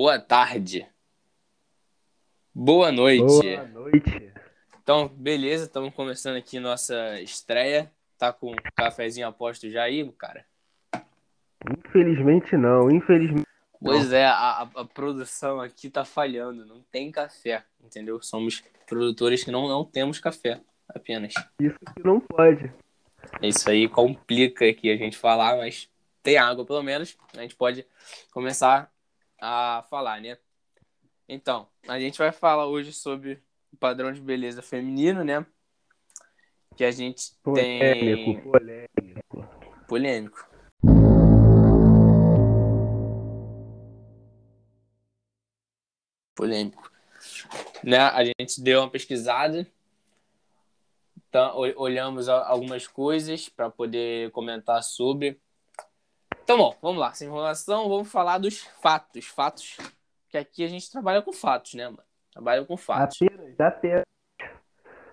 boa tarde, boa noite. Boa noite. Então, beleza, estamos começando aqui nossa estreia. Tá com um cafezinho aposto já aí, cara? Infelizmente não, infelizmente. Pois é, a, a produção aqui tá falhando, não tem café, entendeu? Somos produtores que não, não temos café, apenas. Isso que não pode. Isso aí complica aqui a gente falar, mas tem água pelo menos, a gente pode começar a falar, né? Então, a gente vai falar hoje sobre o padrão de beleza feminino, né? Que a gente Polêmico, tem. polêmico. Polêmico. Polêmico. Né? A gente deu uma pesquisada, então, ol- olhamos algumas coisas para poder comentar sobre. Então, bom, vamos lá, sem enrolação, vamos falar dos fatos. Fatos, que aqui a gente trabalha com fatos, né, mano? Trabalha com fatos. Apenas, apenas.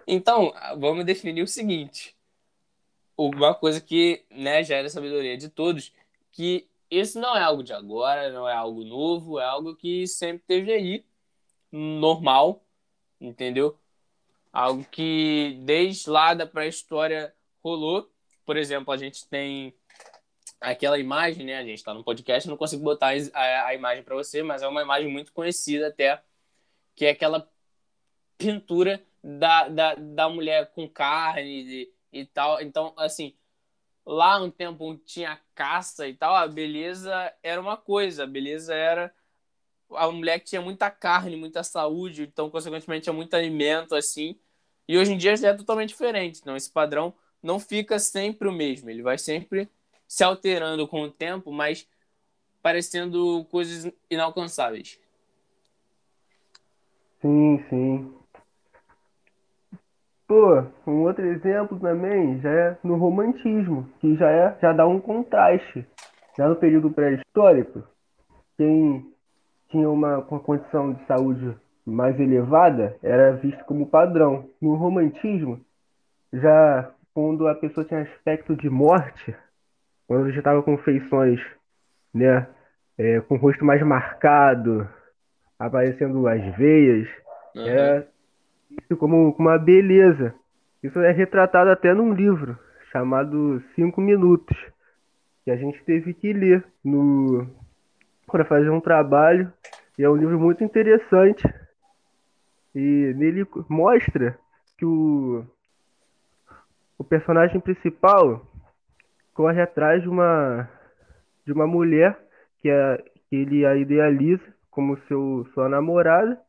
Então, vamos definir o seguinte. Uma coisa que né, já da sabedoria de todos, que isso não é algo de agora, não é algo novo, é algo que sempre teve aí, normal, entendeu? Algo que desde lá da pré-história rolou. Por exemplo, a gente tem aquela imagem, né? A gente tá no podcast, não consigo botar a, a imagem para você, mas é uma imagem muito conhecida até, que é aquela pintura da, da, da mulher com carne e, e tal. Então, assim, lá um tempo tinha caça e tal, a beleza era uma coisa, a beleza era a mulher que tinha muita carne, muita saúde, então, consequentemente, tinha muito alimento, assim. E hoje em dia já é totalmente diferente. Então, esse padrão não fica sempre o mesmo, ele vai sempre se alterando com o tempo, mas parecendo coisas inalcançáveis. Sim, sim. Pô, um outro exemplo também já é no romantismo, que já é, já dá um contraste. Já no período pré-histórico, quem tinha uma, uma condição de saúde mais elevada era visto como padrão. No romantismo, já quando a pessoa tinha aspecto de morte, quando já estava com feições, né, é, com o rosto mais marcado, aparecendo as veias, Uhum. visto como como uma beleza. Isso é retratado até num livro chamado Cinco Minutos, que a gente teve que ler no para fazer um trabalho. E é um livro muito interessante. E nele mostra que o, o personagem principal corre atrás de uma de uma mulher que, é, que ele a idealiza como seu sua namorada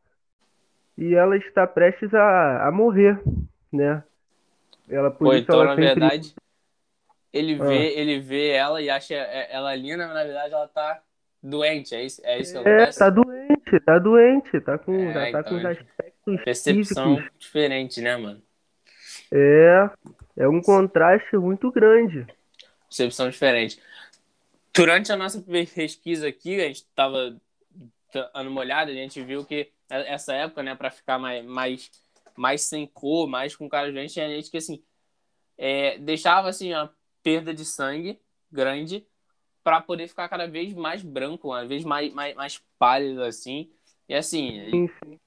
e ela está prestes a, a morrer, né? Ela por Ou isso então, ela na sempre- verdade, ele Ah. vê, ele vê ela e acha ela linda, mas na verdade ela tá doente. É isso, é isso que É, acontece? tá doente, tá doente, tá com, É, já tá com os então, aspectos Percepção físicos. diferente, né, mano? É, é um contraste muito grande. Percepção diferente. Durante a nossa pesquisa aqui, a gente tava dando uma olhada, a gente viu que essa época, né, para ficar mais, mais, mais sem cor, mais com cara de gente, tinha gente que, assim, é, deixava, assim, a perda de sangue grande para poder ficar cada vez mais branco, cada vez mais, mais, mais pálido, assim. E, assim, Sim, sim.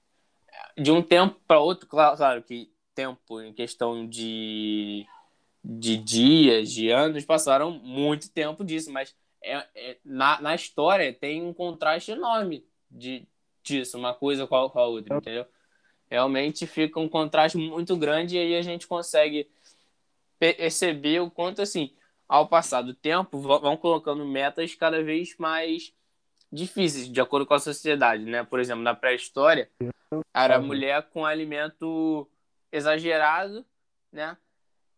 de um tempo para outro, claro, claro que tempo em questão de, de dias, de anos, passaram muito tempo disso, mas é, é- na, na história tem um contraste enorme de, disso, uma coisa com a, com a outra, entendeu? Realmente fica um contraste muito grande e aí a gente consegue pe- perceber o quanto, assim, ao passar do tempo, vão colocando metas cada vez mais difíceis, de acordo com a sociedade, né? Por exemplo, na pré-história, era Uhum. mulher com alimento exagerado, né?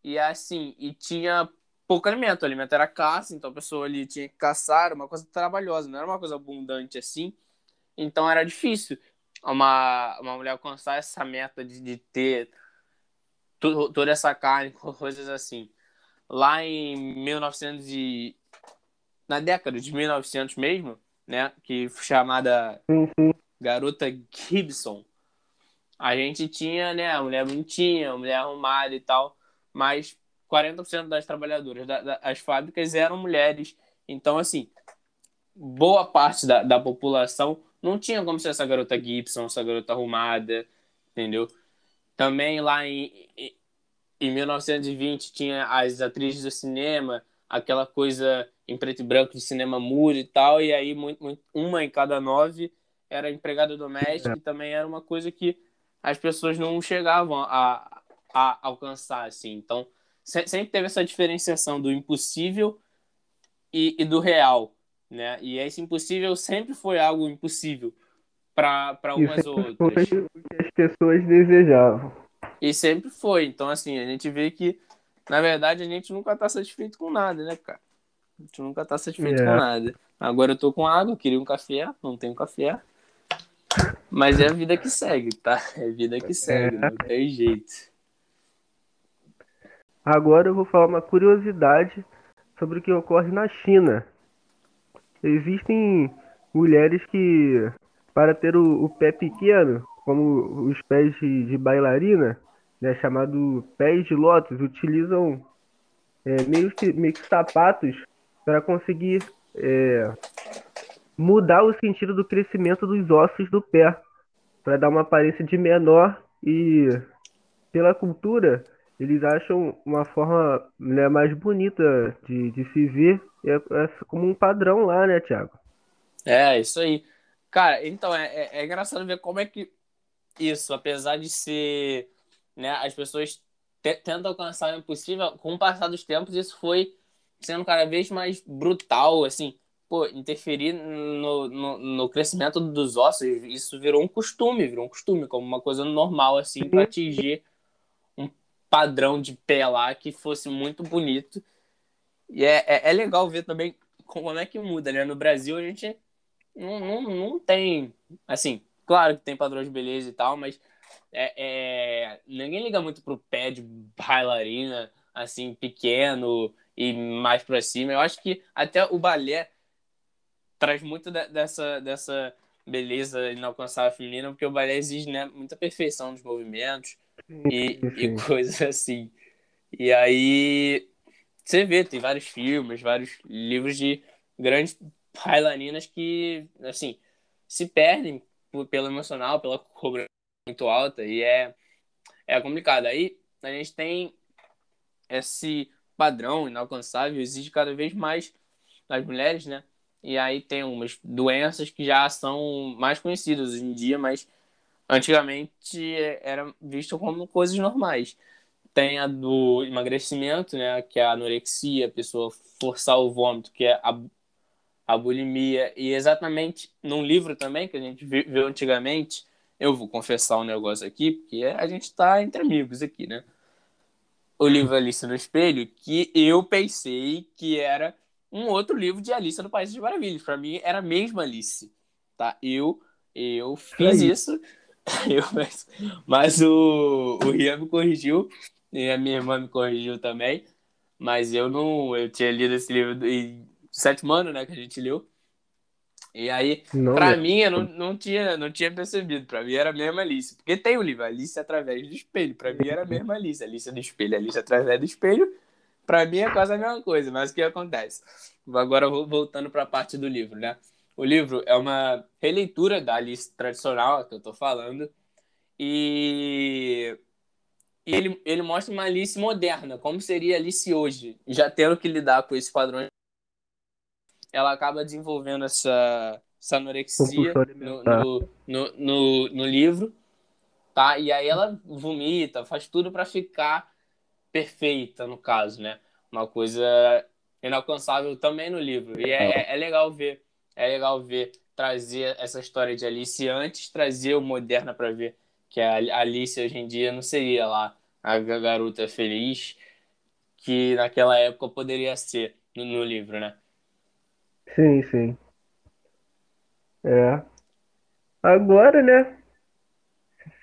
E assim, e tinha pouco alimento. O alimento era caça, então a pessoa ali tinha que caçar, era uma coisa trabalhosa, não era uma coisa abundante assim. Então era difícil uma, uma mulher alcançar essa meta de, de ter tu- toda essa carne, coisas assim. Lá em 1900 e... na década de 1900 mesmo, né, que foi chamada sim. Garota Gibson. A gente tinha, né, a mulher bonitinha, a mulher arrumada e tal, mas 40% das trabalhadoras da- da- das fábricas eram mulheres. Então, assim, boa parte da, da população não tinha como ser essa garota Gibson, essa garota arrumada, entendeu? Também lá em, em 1920 tinha as atrizes do cinema, aquela coisa em preto e branco de cinema mudo e tal, e aí muito, muito, uma em cada nove era empregada doméstica é. e também era uma coisa que as pessoas não chegavam a, a alcançar, assim. Então, sempre teve essa diferenciação do impossível e, e do real, né? E esse impossível sempre foi algo impossível para algumas outras. Foi o que as pessoas desejavam. E sempre foi. Então, assim, a gente vê que, na verdade, a gente nunca tá satisfeito com nada, né, cara? A gente nunca tá satisfeito é. com nada. Agora eu tô com água, queria um café, não tenho café. Mas é a vida que segue, tá? É a vida que segue, é. não tem jeito. Agora eu vou falar uma curiosidade sobre o que ocorre na China. Existem mulheres que, para ter o, o pé pequeno, como os pés de, de bailarina, né, chamado pés de lótus, utilizam é, meio, que, meio que sapatos para conseguir é, mudar o sentido do crescimento dos ossos do pé, para dar uma aparência de menor e, pela cultura, eles acham uma forma né, mais bonita de, de se ver, é, é como um padrão lá, né, Thiago? É, isso aí. Cara, então é, é, é, engraçado ver como é que isso, apesar de ser, né, as pessoas tentam alcançar o impossível, com o passar dos tempos isso foi sendo cada vez mais brutal, assim, pô, interferir no, no, no crescimento dos ossos, isso virou um costume, virou um costume, como uma coisa normal, assim, para atingir padrão de pé lá que fosse muito bonito. E é, é, é, legal ver também como é que muda, né? No Brasil a gente não, não, não tem. Assim, claro que tem padrão de beleza e tal, mas é, é, ninguém liga muito pro pé de bailarina, assim, pequeno e mais pra cima. Eu acho que até o balé traz muito de, dessa, dessa beleza inalcançável feminina, porque o balé exige né, muita perfeição dos movimentos e, e coisas assim. E aí você vê, tem vários filmes, vários livros de grandes bailarinas que, assim, se perdem pelo emocional, pela cobrança muito alta e é, é complicado. Aí a gente tem esse padrão inalcançável, exige cada vez mais das mulheres, né? E aí tem umas doenças que já são mais conhecidas hoje em dia, mas antigamente era visto como coisas normais. Tem a do emagrecimento, né, que é a anorexia, a pessoa forçar o vômito, que é a, a bulimia. E exatamente num livro também, que a gente viu antigamente, eu vou confessar um negócio aqui, porque a gente está entre amigos aqui, né? O livro Alice no Espelho, que eu pensei que era um outro livro de Alice no País das Maravilhas. Para mim era a mesma Alice, tá? Eu eu fiz isso Eu, mas, mas o, o Rian me corrigiu e a minha irmã me corrigiu também. Mas eu não. Eu tinha lido esse livro em sétimo ano, né? Que a gente leu. E aí, não, pra mim, eu não, não, tinha, não tinha percebido. Pra mim era a mesma Alice. Porque tem o livro Alice através do espelho. Pra mim era a mesma Alice. Alice do espelho, Alice através do espelho. Pra mim é quase a mesma coisa. Mas o que acontece? Agora voltando pra parte do livro, né? O livro é uma releitura da Alice tradicional que eu tô falando. E, e ele, ele mostra uma Alice moderna, como seria Alice hoje, já tendo que lidar com esse padrão. Ela acaba desenvolvendo essa, essa anorexia no, no, no, no, no livro, tá? E aí ela vomita, faz tudo para ficar perfeita, no caso, né? Uma coisa inalcançável também no livro. E é, é, é legal ver é legal ver trazer essa história de Alice antes, trazer o Moderna para ver que a Alice hoje em dia não seria lá a garota feliz que naquela época poderia ser no, no livro, né? Sim, sim. É. Agora, né?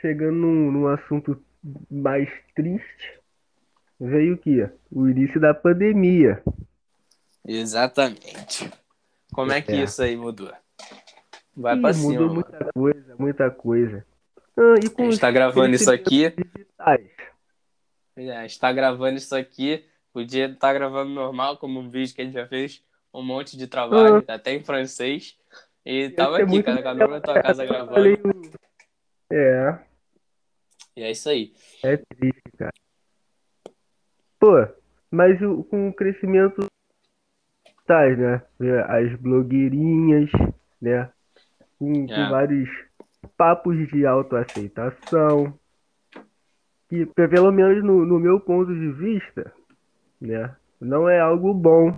Chegando num, num assunto mais triste, veio o que? O início da pandemia. Exatamente. Como é que é. isso aí mudou? Vai Ih, pra cima. Mudou muita coisa, muita coisa. Ah, com a gente tá gravando isso aqui. Digitais. É, a gente tá gravando isso aqui. Podia estar tá gravando normal, como um vídeo que a gente já fez um monte de trabalho, ah. até em francês. E tava aqui, cara, cada um na tua casa gravando. É. E é isso aí. É triste, cara. Pô, mas o, com o crescimento tais, né? As blogueirinhas, né? Com, com É. vários papos de autoaceitação. Que, pe- pelo menos no, no meu ponto de vista, né? Não é algo bom.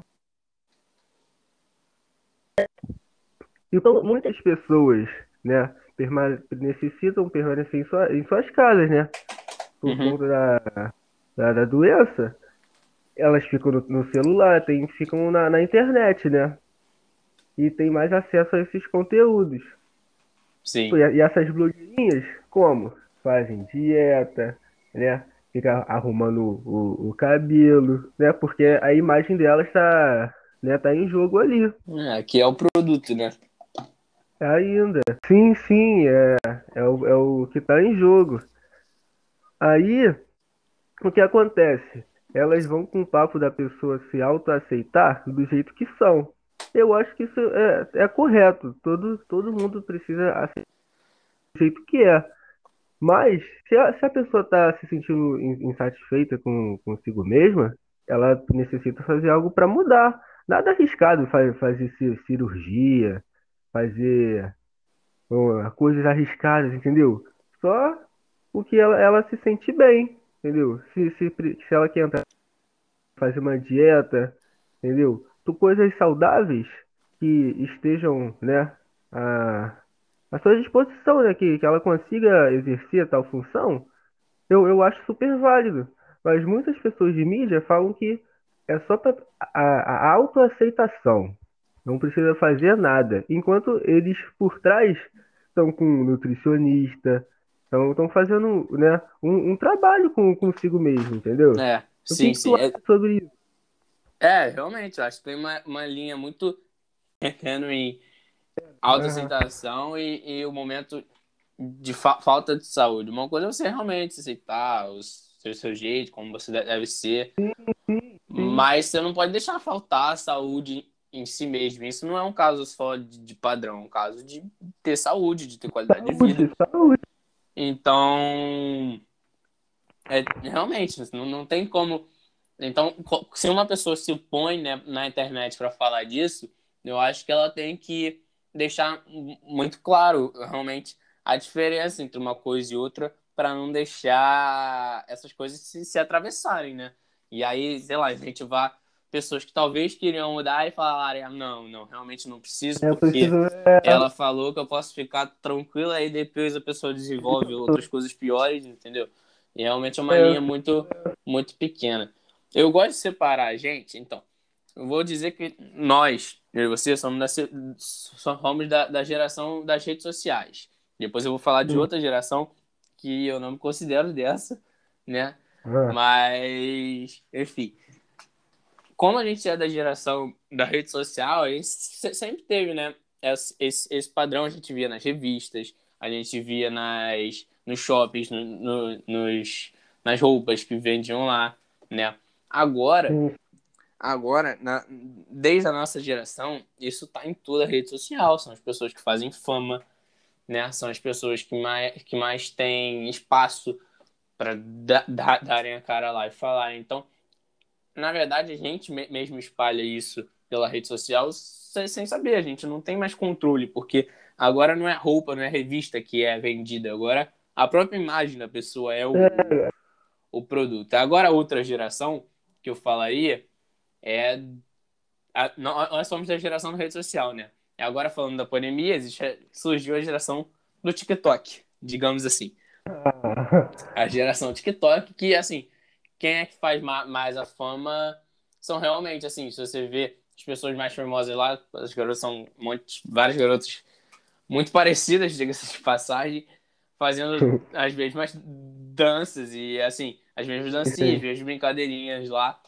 Então, muitas pessoas, né? perma- necessitam permanecer em, sua- em suas casas, né? Por Uhum. conta da, da, da doença. Elas ficam no, no celular, tem, ficam na, na internet, né? E tem mais acesso a esses conteúdos. Sim. E, essas blogueirinhas, como? Fazem dieta, né? Fica arrumando o, o, cabelo, né? Porque a imagem delas tá, né, tá em jogo ali. É, aqui é o produto, né? Ainda. Sim, sim, é, é, o, é o que tá em jogo. Aí, o que acontece? Elas vão com o papo da pessoa se autoaceitar do jeito que são. Eu acho que isso é, é correto. Todo, todo mundo precisa aceitar do jeito que é. Mas, se a, se a pessoa está se sentindo in- insatisfeita com consigo mesma, ela necessita fazer algo para mudar. Nada arriscado fa- fazer ci- cirurgia, fazer ó, coisas arriscadas, entendeu? Só o que ela, ela se sente bem, entendeu? Se, se, se ela quer entrar, fazer uma dieta, entendeu? Tu coisas saudáveis que estejam, né, a, à sua disposição, né? Que, que ela consiga exercer tal função, eu, eu acho super válido. Mas muitas pessoas de mídia falam que é só para a, a autoaceitação. Não precisa fazer nada. Enquanto eles por trás estão com nutricionista, estão fazendo né, um, um trabalho com, consigo mesmo, entendeu? É, O que sim, sim. É, sobre isso? é, realmente, eu acho que tem uma, uma linha muito tênue em autoaceitação e, e o momento de fa- falta de saúde. Uma coisa é você realmente aceitar, o seu, seu jeito, como você de- deve ser. Mas você não pode deixar faltar a saúde em si mesmo. Isso não é um caso só de, de padrão, é um caso de ter saúde, de ter qualidade de vida. Saúde, saúde. Então, é, realmente, não, não tem como. Então, se uma pessoa se põe né, na internet para falar disso, eu acho que ela tem que deixar mu- muito claro, realmente, a diferença entre uma coisa e outra, para não deixar essas coisas se, se atravessarem, né? E aí, sei lá, a gente vai pessoas que talvez queriam mudar e falarem, ah, não, não, realmente não preciso, porque preciso. ela falou que eu posso ficar tranquila e depois a pessoa desenvolve outras coisas piores, entendeu? E realmente é uma linha muito, muito pequena. Eu gosto de separar a gente, então. Eu vou dizer que nós, eu e você, somos da, somos da, da geração das redes sociais. Depois eu vou falar de outra geração que eu não me considero dessa, né? Ah, Mas, enfim. Como a gente é da geração da rede social, a gente se- sempre teve, né? Esse, esse, esse padrão a gente via nas revistas, a gente via nas, nos shoppings, no, no- nos, nas roupas que vendiam lá, né? Agora, sim. agora na- desde a nossa geração, isso tá em toda a rede social. São as pessoas que fazem fama, né? São as pessoas que mais, que mais têm espaço para darem a cara lá e falar. Então, na verdade, a gente me- mesmo espalha isso pela rede social se- sem saber. A gente não tem mais controle, porque agora não é roupa, não é revista que é vendida. Agora a própria imagem da pessoa é o, o produto. Agora, outra geração que eu falaria é. a- nó- nós somos da geração da rede social, né? Agora, falando da pandemia, existe, surgiu a geração do TikTok, digamos assim Ah, a geração TikTok, que, assim, quem é que faz ma- mais a fama são realmente, assim, se você vê as pessoas mais famosas lá, as garotas são muitos, várias garotas muito parecidas, diga-se de passagem, fazendo as mesmas danças e, assim, as mesmas dancinhas, as mesmas brincadeirinhas lá.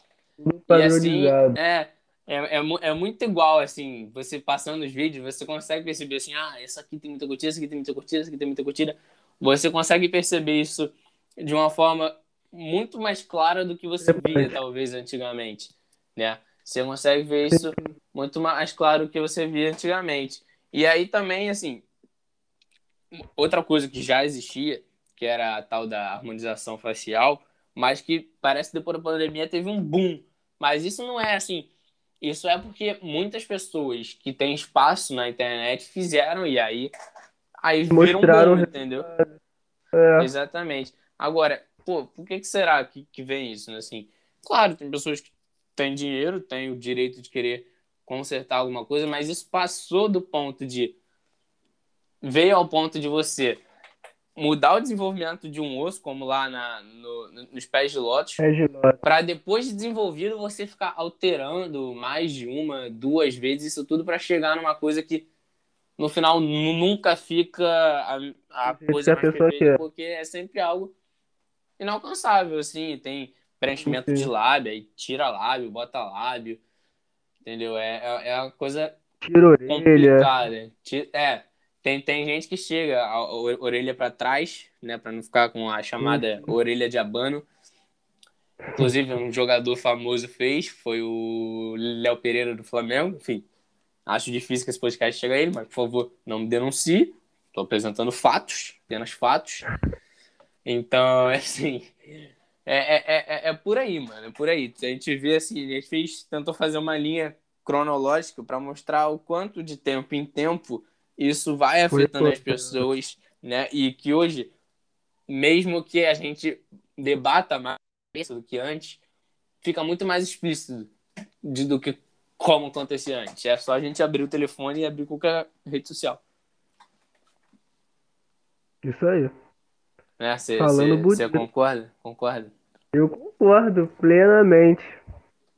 E assim, é, é, é, é muito igual, assim, você passando os vídeos, você consegue perceber assim, ah, essa aqui tem muita curtida, essa aqui tem muita curtida, essa aqui tem muita curtida. Você consegue perceber isso de uma forma muito mais clara do que você via, talvez, antigamente, né? Você consegue ver isso muito mais claro do que você via antigamente. E aí também, assim, outra coisa que já existia, que era a tal da harmonização facial, mas que parece que depois da pandemia teve um boom. Mas isso não é assim. Isso é porque muitas pessoas que têm espaço na internet fizeram e aí aí viram Mostraram boom, entendeu? É, Exatamente. Agora, pô, por que, que será que, que vem isso, né? Assim, claro, tem pessoas que têm dinheiro, têm o direito de querer consertar alguma coisa, mas isso passou do ponto de. veio ao ponto de você mudar o desenvolvimento de um osso, como lá na, no- no- nos pés de lótus, para depois de desenvolvido você ficar alterando mais de uma, duas vezes isso tudo para chegar numa coisa que no final nu- nunca fica a, a coisa mais perfeita, porque é sempre algo inalcançável, assim, tem preenchimento de lábio, aí tira lábio, bota lábio, entendeu? É, é, é uma coisa Tira orelha. É, tem, tem gente que chega a, a orelha para trás, né, para não ficar com a chamada orelha de abano. Inclusive, um jogador famoso fez, foi o Léo Pereira do Flamengo. Enfim, acho difícil que esse podcast chegue a ele, mas por favor, não me denuncie. Estou apresentando fatos, apenas fatos. Então, é assim, é, é, é, é por aí, mano, é por aí. A gente vê assim, a gente fez, tentou fazer uma linha cronológica para mostrar o quanto de tempo em tempo isso vai afetando as pessoas, né? E que hoje, mesmo que a gente debata mais do que antes, fica muito mais explícito de, do que como acontecia antes. É só a gente abrir o telefone e abrir qualquer rede social. Isso aí. Né? Você Falando bonito. concorda? Concorda? Eu concordo plenamente.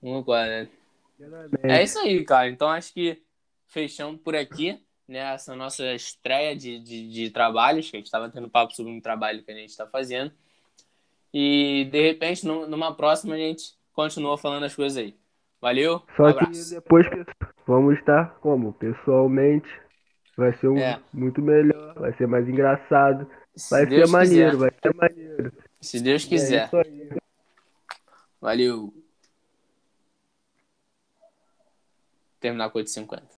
Concorda, né? Plenamente. É isso aí, cara. Então acho que fechamos por aqui, né? Essa nossa estreia de, de, de trabalhos, que a gente estava tendo papo sobre um trabalho que a gente está fazendo. E de repente, nu- numa próxima, a gente continua falando as coisas aí. Valeu, um Só que abraço. depois vamos estar como? Pessoalmente. Vai ser um, É. muito melhor, vai ser mais engraçado, Se vai Deus ser maneiro, quiser. vai ser maneiro. Se Deus é quiser. aí. Valeu. Terminar com 8,50.